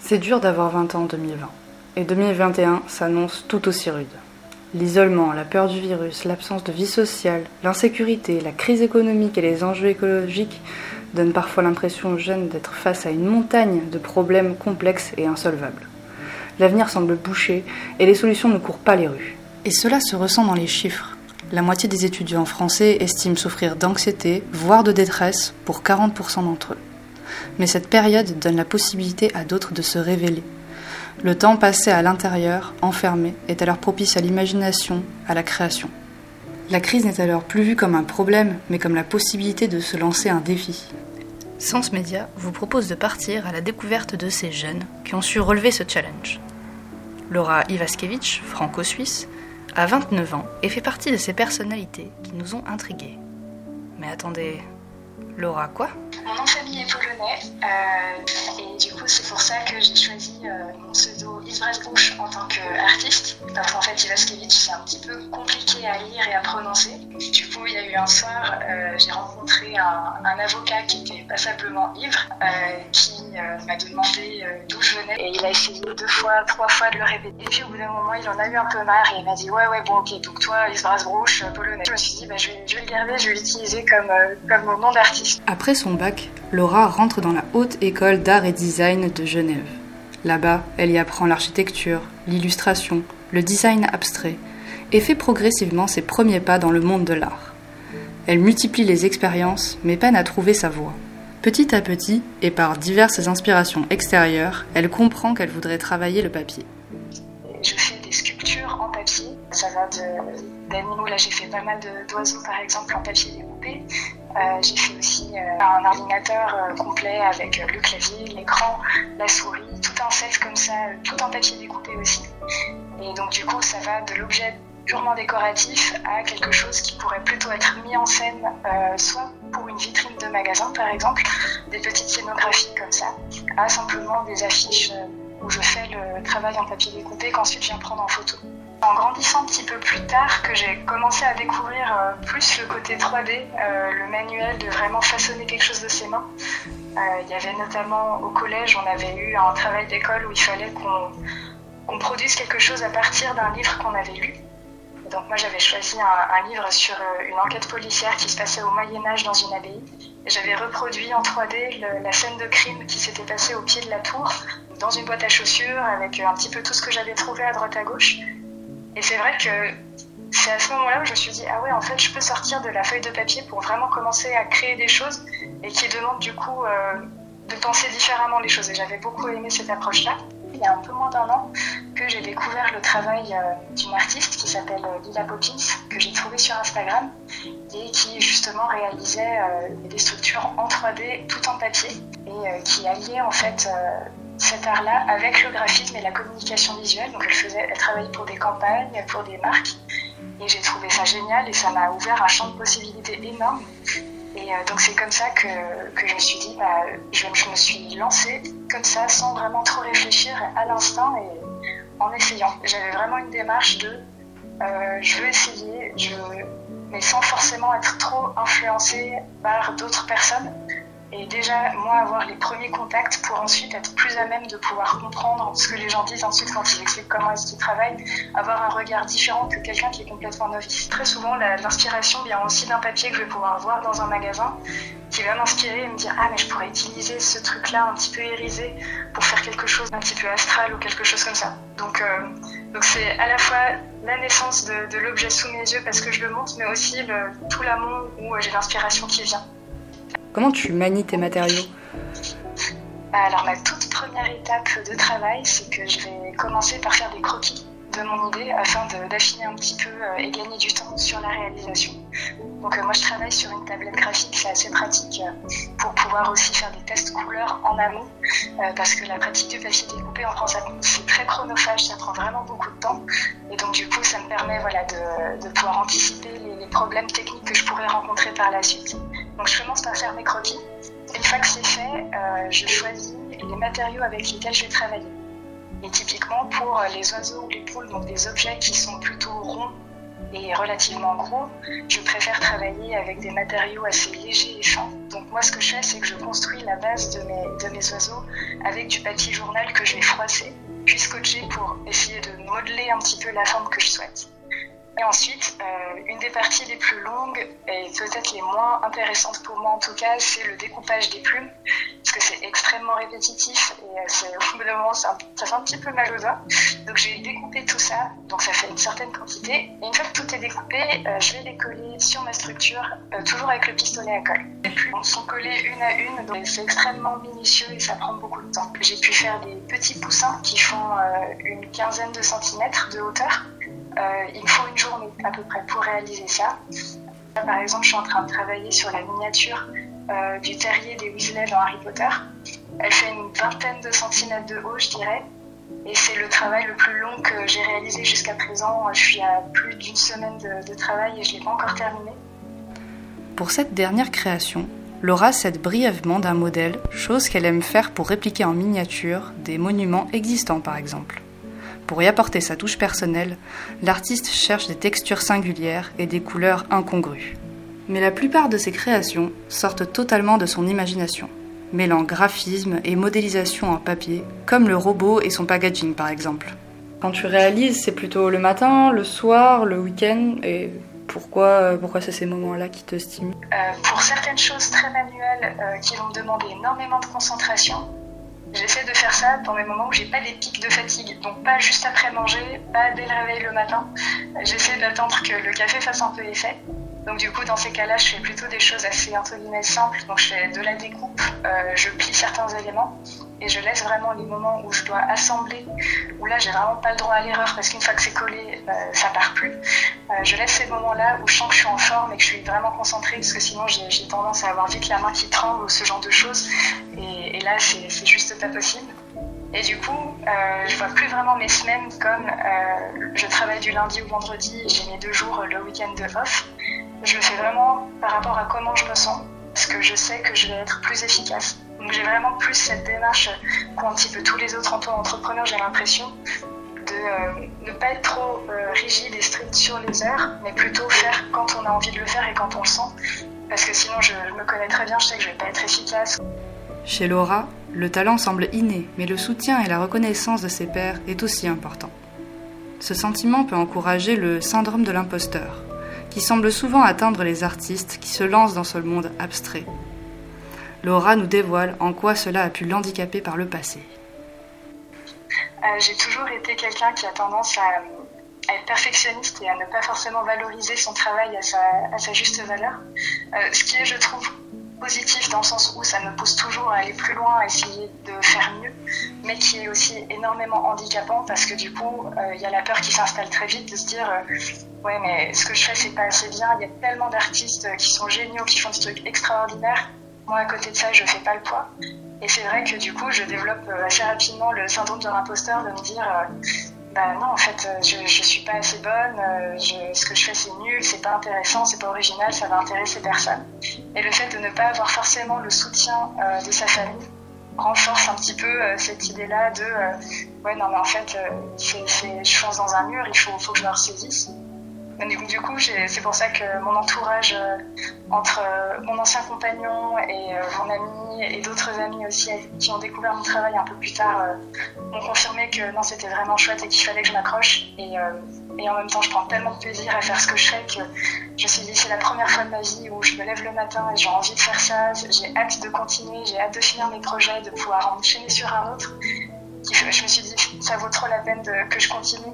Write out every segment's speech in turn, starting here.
C'est dur d'avoir 20 ans en 2020. Et 2021 s'annonce tout aussi rude. L'isolement, la peur du virus, l'absence de vie sociale, l'insécurité, la crise économique et les enjeux écologiques donnent parfois l'impression aux jeunes d'être face à une montagne de problèmes complexes et insolvables. L'avenir semble bouché et les solutions ne courent pas les rues. Et cela se ressent dans les chiffres. La moitié des étudiants français estiment souffrir d'anxiété, voire de détresse, pour 40% d'entre eux. Mais cette période donne la possibilité à d'autres de se révéler. Le temps passé à l'intérieur, enfermé, est alors propice à l'imagination, à la création. La crise n'est alors plus vue comme un problème, mais comme la possibilité de se lancer un défi. Sens Media vous propose de partir à la découverte de ces jeunes qui ont su relever ce challenge. Laura Ivaskevich, franco-suisse, a 29 ans et fait partie de ces personnalités qui nous ont intrigués. Mais attendez, Laura quoi? Mon nom de famille est polonais euh, et du coup c'est pour ça que j'ai choisi euh, mon pseudo Bush en tant qu'artiste parce qu'en fait Ivaskevich c'est un petit peu compliqué à lire et à prononcer. Du coup il y a eu un soir, euh, j'ai rencontré un, avocat qui était passablement ivre qui m'a demandé d'où je venais et il a essayé deux fois, trois fois de le répéter. Et puis au bout d'un moment il en a eu un peu marre et il m'a dit ouais ouais bon ok donc toi Bush polonais. Je me suis dit bah, je, vais, je vais le garder, je vais l'utiliser comme, comme mon nom d'artiste. Après son bac, Laura rentre dans la Haute École d'Art et Design de Genève. Là-bas, elle y apprend l'architecture, l'illustration, le design abstrait et fait progressivement ses premiers pas dans le monde de l'art. Elle multiplie les expériences mais peine à trouver sa voie. Petit à petit, et par diverses inspirations extérieures, elle comprend qu'elle voudrait travailler le papier. Je fais des sculptures en papier. Ça va d'animaux. Là, j'ai fait pas mal d'oiseaux, par exemple, en papier découpé. Euh, j'ai fait aussi euh, un ordinateur euh, complet avec le clavier, l'écran, la souris, tout un set comme ça, tout en papier découpé aussi. Et donc du coup, ça va de l'objet purement décoratif à quelque chose qui pourrait plutôt être mis en scène, soit pour une vitrine de magasin par exemple, des petites scénographies comme ça, à simplement des affiches où je fais le travail en papier découpé qu'ensuite je viens prendre en photo. En grandissant un petit peu plus tard, que j'ai commencé à découvrir euh, plus le côté 3D, euh, le manuel de vraiment façonner quelque chose de ses mains. Euh, il y avait notamment au collège, on avait eu un travail d'école où il fallait qu'on produise quelque chose à partir d'un livre qu'on avait lu. donc moi j'avais choisi un, livre sur une enquête policière qui se passait au Moyen Âge dans une abbaye. J'avais reproduit en 3D la scène de crime qui s'était passée au pied de la tour, dans une boîte à chaussures, avec un petit peu tout ce que j'avais trouvé à droite à gauche. Et c'est vrai que c'est à ce moment-là où je me suis dit, ah ouais, en fait, je peux sortir de la feuille de papier pour vraiment commencer à créer des choses et qui demandent du coup euh, de penser différemment les choses. Et j'avais beaucoup aimé cette approche-là. Il y a un peu moins d'un an que j'ai découvert le travail euh, d'une artiste qui s'appelle euh, Lila Poppins, que j'ai trouvé sur Instagram et qui justement réalisait des structures en 3D tout en papier et qui alliait en fait cet art-là avec le graphisme et la communication visuelle. Donc elle, faisait, elle travaillait pour des campagnes, pour des marques. Et j'ai trouvé ça génial et ça m'a ouvert un champ de possibilités énorme. Et euh, donc c'est comme ça que, que, je me suis dit, bah, je, me suis lancée comme ça sans vraiment trop réfléchir à l'instant et en essayant. J'avais vraiment une démarche de euh, je veux essayer, je, mais sans forcément être trop influencée par d'autres personnes et déjà moi avoir les premiers contacts pour ensuite être plus à même de pouvoir comprendre ce que les gens disent ensuite quand ils expliquent comment est-ce travaillent, avoir un regard différent que quelqu'un qui est complètement novice. Très souvent l'inspiration vient aussi d'un papier que je vais pouvoir voir dans un magasin qui va m'inspirer et me dire ah mais je pourrais utiliser ce truc là un petit peu irisé pour faire quelque chose d'un petit peu astral ou quelque chose comme ça. Donc euh, c'est à la fois la naissance de, l'objet sous mes yeux parce que je le monte mais aussi tout l'amont où j'ai l'inspiration qui vient. Comment tu manies tes matériaux Alors ma toute première étape de travail, c'est que je vais commencer par faire des croquis de mon idée afin d'affiner un petit peu euh, et gagner du temps sur la réalisation. Donc euh, moi je travaille sur une tablette graphique, c'est assez pratique euh, pour pouvoir aussi faire des tests couleurs en amont parce que la pratique du papier découpé en France c'est très chronophage, ça prend vraiment beaucoup de temps et donc du coup ça me permet voilà, de, pouvoir anticiper les, problèmes techniques que je pourrais rencontrer par la suite. Donc je commence par faire mes croquis. Une fois que c'est fait, euh, je choisis les matériaux avec lesquels je vais travailler. Et typiquement pour les oiseaux ou les poules, donc des objets qui sont plutôt ronds est relativement gros, je préfère travailler avec des matériaux assez légers et fins. Donc moi ce que je fais c'est que je construis la base de mes, de mes oiseaux avec du papier journal que je vais froisser, puis scotcher pour essayer de modeler un petit peu la forme que je souhaite. Et ensuite, euh, une des parties les plus longues et peut-être les moins intéressantes pour moi en tout cas, c'est le découpage des plumes, parce que c'est extrêmement répétitif et euh, au bout d'un moment, ça, fait un petit peu mal aux doigts. Donc j'ai découpé tout ça, donc ça fait une certaine quantité. Et une fois que tout est découpé, euh, je vais les coller sur ma structure, toujours avec le pistolet à colle. Les plumes sont collées une à une, donc c'est extrêmement minutieux et ça prend beaucoup de temps. J'ai pu faire des petits poussins qui font une quinzaine de centimètres de hauteur. Euh, il me faut une journée à peu près pour réaliser ça. par exemple, je suis en train de travailler sur la miniature euh, du terrier des Weasley dans Harry Potter. Elle fait une vingtaine de centimètres de haut, je dirais. Et c'est le travail le plus long que j'ai réalisé jusqu'à présent. Je suis à plus d'une semaine de, travail et je ne l'ai pas encore terminé. Pour cette dernière création, Laura cède brièvement d'un modèle, chose qu'elle aime faire pour répliquer en miniature des monuments existants par exemple. Pour y apporter sa touche personnelle, l'artiste cherche des textures singulières et des couleurs incongrues. Mais la plupart de ses créations sortent totalement de son imagination, mêlant graphisme et modélisation en papier, comme le robot et son packaging par exemple. Quand tu réalises, c'est plutôt le matin, le soir, le week-end, et pourquoi, pourquoi c'est ces moments-là qui te stimulent? Euh, Pour certaines choses très manuelles euh, qui vont demander énormément de concentration, J'essaie de faire ça dans les moments où j'ai pas des pics de fatigue. Donc pas juste après manger, pas dès le réveil le matin. J'essaie d'attendre que le café fasse un peu effet. Donc du coup, dans ces cas-là, je fais plutôt des choses assez entre guillemets simples. Donc je fais de la découpe, euh, je plie certains éléments et je laisse vraiment les moments où je dois assembler, où là j'ai vraiment pas le droit à l'erreur parce qu'une fois que c'est collé, euh, ça part plus. Euh, je laisse ces moments-là où je sens que je suis en forme et que je suis vraiment concentrée parce que sinon j'ai tendance à avoir vite la main qui tremble ou ce genre de choses. Et, là, c'est juste pas possible. Et du coup, je vois plus vraiment mes semaines comme je travaille du lundi au vendredi et j'ai mes deux jours le week-end de off. Je le fais vraiment par rapport à comment je me sens, parce que je sais que je vais être plus efficace. Donc j'ai vraiment plus cette démarche qu'ont un petit peu tous les autres entrepreneurs, j'ai l'impression, de euh, ne pas être trop euh, rigide et strict sur les heures, mais plutôt faire quand on a envie de le faire et quand on le sent. Parce que sinon, je, je me connais très bien, je sais que je vais pas être efficace. Chez Laura, le talent semble inné, mais le soutien et la reconnaissance de ses pairs est aussi important. Ce sentiment peut encourager le syndrome de l'imposteur, qui semble souvent atteindre les artistes qui se lancent dans ce monde abstrait. Laura nous dévoile en quoi cela a pu l'handicaper par le passé. Euh, j'ai toujours été quelqu'un qui a tendance à, être perfectionniste et à ne pas forcément valoriser son travail à sa, juste valeur. Euh, ce qui est, je trouve, positif dans le sens où ça me pousse toujours à aller plus loin, à essayer de faire mieux, mais qui est aussi énormément handicapant parce que du coup, euh, il y a la peur qui s'installe très vite de se dire euh, ouais mais ce que je fais c'est pas assez bien. Il y a tellement d'artistes qui sont géniaux, qui font des trucs extraordinaires. Moi à côté de ça, je fais pas le poids. Et c'est vrai que du coup, je développe euh, assez rapidement le syndrome de l'imposteur de me dire bah non, en fait, euh, je, je suis pas assez bonne, euh, ce que je fais c'est nul, c'est pas intéressant, c'est pas original, ça va intéresser personne. Et le fait de ne pas avoir forcément le soutien euh, de sa famille renforce un petit peu cette idée-là de ouais, non, mais en fait, je fonce dans un mur, il faut, faut que je me ressaisisse. Du coup, c'est pour ça que mon entourage, euh, entre euh, mon ancien compagnon et euh, mon ami et d'autres amis aussi qui ont découvert mon travail un peu plus tard, m'ont confirmé que non, c'était vraiment chouette et qu'il fallait que je m'accroche. Et, en même temps, je prends tellement de plaisir à faire ce que je fais que je me suis dit, c'est la première fois de ma vie où je me lève le matin et j'ai envie de faire ça. J'ai hâte de continuer, j'ai hâte de finir mes projets, de pouvoir enchaîner sur un autre. Je me suis dit, ça vaut trop la peine que je continue.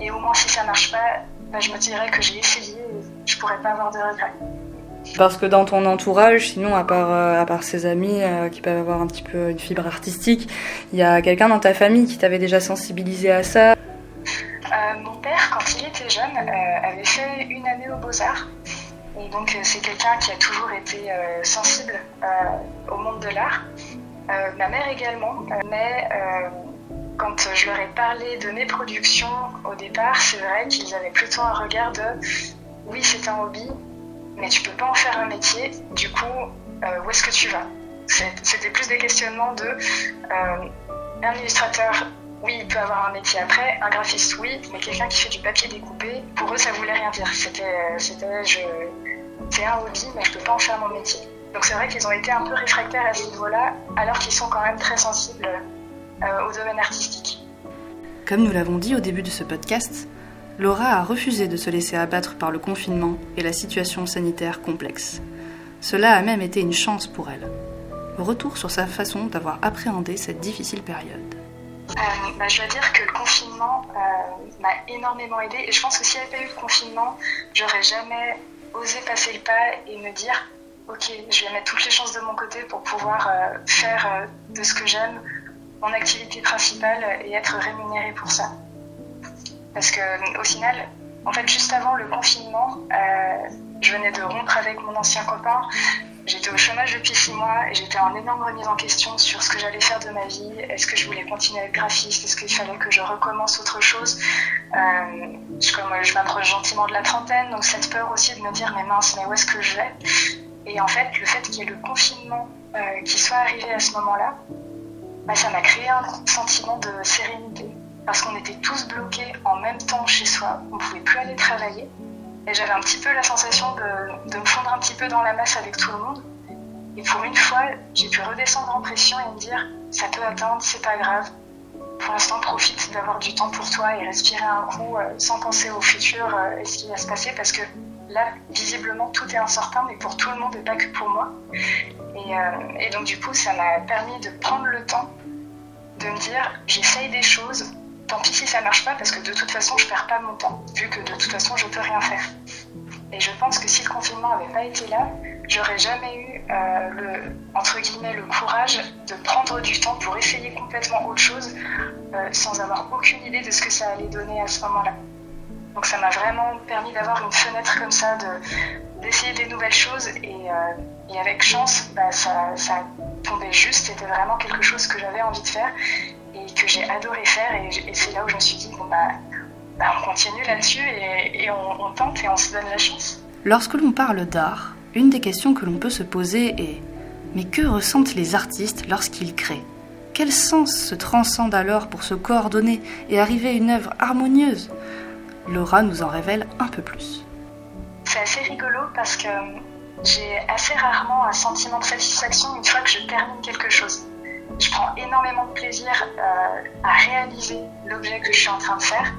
Et au moins, si ça marche pas, bah, je me dirais que j'ai essayé et je pourrais pas avoir de regrets. Parce que dans ton entourage, sinon, à part, euh, à part ses amis euh, qui peuvent avoir un petit peu une fibre artistique, il y a quelqu'un dans ta famille qui t'avait déjà sensibilisé à ça? Euh, Mon père, quand il était jeune, avait fait une année aux Beaux-Arts. Et donc, c'est quelqu'un qui a toujours été sensible au monde de l'art. ma mère également. mais quand je leur ai parlé de mes productions au départ, c'est vrai qu'ils avaient plutôt un regard de oui, c'est un hobby, mais tu peux pas en faire un métier, du coup, euh, où est-ce que tu vas? C'était plus des questionnements de euh, un illustrateur oui, il peut avoir un métier après, un graphiste, oui, mais quelqu'un qui fait du papier découpé, pour eux, ça voulait rien dire. C'était, c'est un hobby, mais je peux pas en faire mon métier. Donc c'est vrai qu'ils ont été un peu réfractaires à ce niveau-là, alors qu'ils sont quand même très sensibles au domaine artistique. Comme nous l'avons dit au début de ce podcast, Laura a refusé de se laisser abattre par le confinement et la situation sanitaire complexe. Cela a même été une chance pour elle. Retour sur sa façon d'avoir appréhendé cette difficile période. Euh, bah, je dois dire que le confinement euh, m'a énormément aidé et je pense que s'il n'y avait pas eu de confinement, j'aurais jamais osé passer le pas et me dire ok, je vais mettre toutes les chances de mon côté pour pouvoir euh, faire de ce que j'aime mon activité principale et être rémunérée pour ça. Parce que au final, en fait, juste avant le confinement, je venais de rompre avec mon ancien copain. J'étais au chômage depuis six mois et j'étais en énorme remise en question sur ce que j'allais faire de ma vie. Est-ce que je voulais continuer à être graphiste? Est-ce qu'il fallait que je recommence autre chose? Euh, je, je m'approche gentiment de la trentaine, donc cette peur aussi de me dire mais mince, mais où est-ce que je vais? Et en fait, le fait qu'il y ait le confinement euh, qui soit arrivé à ce moment-là, bah, ça m'a créé un sentiment de sérénité parce qu'on était tous bloqués en même temps chez soi, on ne pouvait plus aller travailler. Et j'avais un petit peu la sensation de, me fondre un petit peu dans la masse avec tout le monde. Et pour une fois, j'ai pu redescendre en pression et me dire ça peut attendre, c'est pas grave. Pour l'instant, profite d'avoir du temps pour toi et respirer un coup euh, sans penser au futur euh, et ce qui va se passer parce que là, visiblement, tout est incertain, mais pour tout le monde et pas que pour moi. Et, euh, et donc, du coup, ça m'a permis de prendre le temps de me dire j'essaye des choses, tant pis si ça marche pas parce que de toute façon je perds pas mon temps vu que de toute façon je peux rien faire. Et je pense que si le confinement n'avait pas été là, j'aurais jamais eu euh, le entre guillemets le courage de prendre du temps pour essayer complètement autre chose euh, sans avoir aucune idée de ce que ça allait donner à ce moment-là. Donc ça m'a vraiment permis d'avoir une fenêtre comme ça, de, d'essayer des nouvelles choses et, euh, avec chance, bah, ça, ça tombait juste, c'était vraiment quelque chose que j'avais envie de faire et que j'ai adoré faire. Et, c'est là où je me suis dit, bon, bah, bah on continue là-dessus et, on, tente et on se donne la chance. Lorsque l'on parle d'art, une des questions que l'on peut se poser est Mais que ressentent les artistes lorsqu'ils créent? Quel sens se transcende alors pour se coordonner et arriver à une œuvre harmonieuse? Laura nous en révèle un peu plus. C'est assez rigolo parce que j'ai assez rarement un sentiment de satisfaction une fois que je termine quelque chose je prends énormément de plaisir euh, à réaliser l'objet que je suis en train de faire.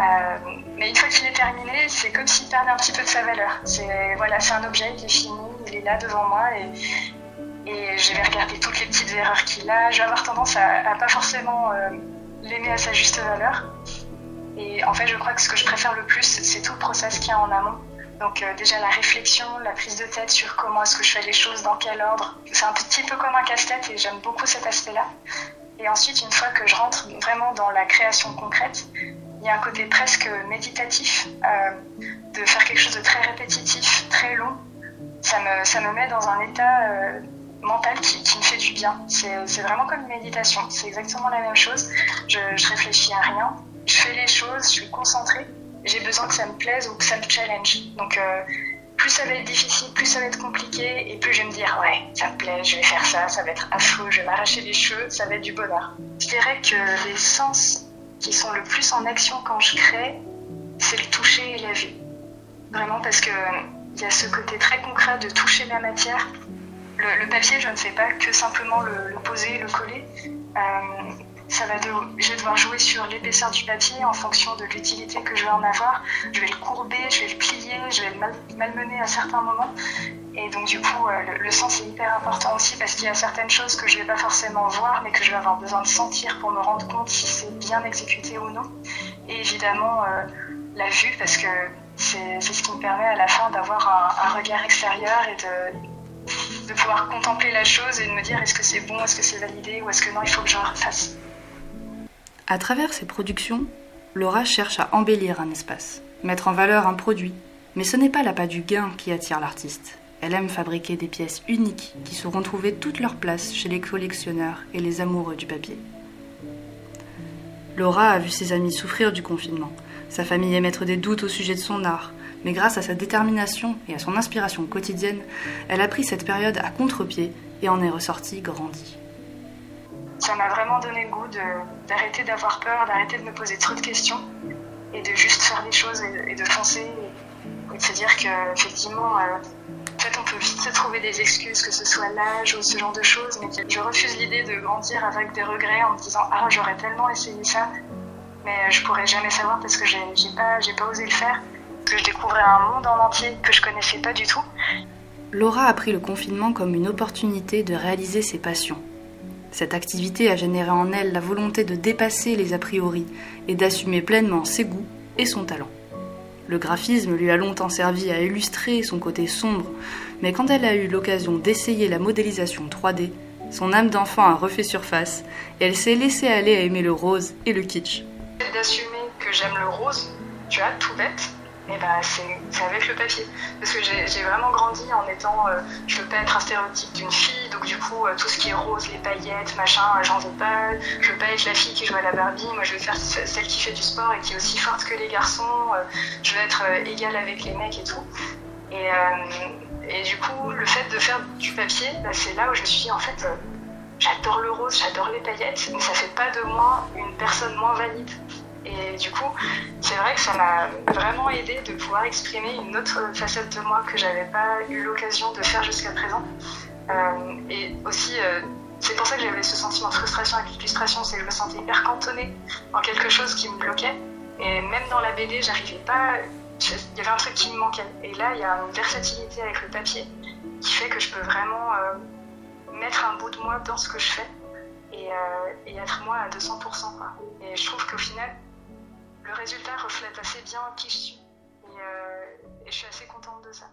Euh, mais une fois qu'il est terminé, c'est comme s'il perdait un petit peu de sa valeur. C'est voilà, un objet qui est fini, il est là devant moi et, je vais regarder toutes les petites erreurs qu'il a. Je vais avoir tendance à, à pas forcément euh, l'aimer à sa juste valeur. Et en fait, je crois que ce que je préfère le plus, c'est tout le process qu'il y a en amont. Donc euh, déjà la réflexion, la prise de tête sur comment est-ce que je fais les choses, dans quel ordre. C'est un petit peu comme un casse-tête et j'aime beaucoup cet aspect-là. Et ensuite, une fois que je rentre vraiment dans la création concrète, il y a un côté presque méditatif euh, de faire quelque chose de très répétitif, très long. Ça me, ça me met dans un état euh, mental qui, qui, me fait du bien. C'est vraiment comme une méditation. C'est exactement la même chose. Je, je réfléchis à rien. Je fais les choses, je suis concentrée j'ai besoin que ça me plaise ou que ça me challenge. Donc, euh, plus ça va être difficile, plus ça va être compliqué, et plus je vais me dire, ouais, ça me plaît, je vais faire ça, ça va être affreux, je vais m'arracher les cheveux, ça va être du bonheur. Je dirais que les sens qui sont le plus en action quand je crée, c'est le toucher et la vue. Vraiment parce que il y a ce côté très concret de toucher la matière. Le, papier, je ne fais pas que simplement le, poser, le coller. Euh, ça va de, je vais devoir jouer sur l'épaisseur du papier en fonction de l'utilité que je vais en avoir. Je vais le courber, je vais le plier, je vais le malmener à certains moments. Et donc du coup, euh, le, sens est hyper important aussi parce qu'il y a certaines choses que je vais pas forcément voir, mais que je vais avoir besoin de sentir pour me rendre compte si c'est bien exécuté ou non. Et évidemment, euh, la vue parce que c'est ce qui me permet à la fin d'avoir un, un, regard extérieur et de, de pouvoir contempler la chose et de me dire est-ce que c'est bon, est-ce que c'est validé ou est-ce que non, il faut que je refasse. À travers ses productions, Laura cherche à embellir un espace, mettre en valeur un produit, mais ce n'est pas l'appât du gain qui attire l'artiste. Elle aime fabriquer des pièces uniques qui sauront trouver toute leur place chez les collectionneurs et les amoureux du papier. Laura a vu ses amis souffrir du confinement, sa famille émettre des doutes au sujet de son art, mais grâce à sa détermination et à son inspiration quotidienne, elle a pris cette période à contre-pied et en est ressortie grandie. Ça m'a vraiment donné le goût d'arrêter d'avoir peur, d'arrêter de me poser trop de questions et de juste faire les choses et, de foncer et, de se dire qu'effectivement, euh, en fait, on peut vite se trouver des excuses, que ce soit l'âge ou ce genre de choses, mais je refuse l'idée de grandir avec des regrets en me disant Ah, j'aurais tellement essayé ça, mais je pourrais jamais savoir parce que j'ai pas, pas osé le faire, que je découvrais un monde en entier que je connaissais pas du tout. Laura a pris le confinement comme une opportunité de réaliser ses passions. Cette activité a généré en elle la volonté de dépasser les a priori et d'assumer pleinement ses goûts et son talent. Le graphisme lui a longtemps servi à illustrer son côté sombre, mais quand elle a eu l'occasion d'essayer la modélisation 3D, son âme d'enfant a refait surface et elle s'est laissée aller à aimer le rose et le kitsch. D'assumer que j'aime le rose, tu tout bête, et bah c'est avec le papier. Parce que j'ai vraiment grandi en étant, euh, je veux pas être un stéréotype d'une fille, donc du coup euh, tout ce qui est rose, les paillettes, machin, euh, j'en veux pas. Je veux pas être la fille qui joue à la Barbie, moi je veux faire celle qui fait du sport et qui est aussi forte que les garçons. je veux être égale avec les mecs et tout. Et, et, du coup le fait de faire du papier, bah, c'est là où je me suis dit en fait j'adore le rose, j'adore les paillettes, mais ça fait pas de moi une personne moins valide. Et du coup, c'est vrai que ça m'a vraiment aidé de pouvoir exprimer une autre facette de moi que j'avais pas eu l'occasion de faire jusqu'à présent. Euh, et aussi, euh, c'est pour ça que j'avais ce sentiment de frustration avec l'illustration, c'est que je me sentais hyper cantonnée en quelque chose qui me bloquait. Et même dans la BD, j'arrivais pas. Il y avait un truc qui me manquait. Et là, il y a une versatilité avec le papier qui fait que je peux vraiment euh, mettre un bout de moi dans ce que je fais et, être moi à 200%. Quoi. Et je trouve qu'au final, le résultat reflète assez bien qui je suis. Et, euh, je suis assez contente de ça.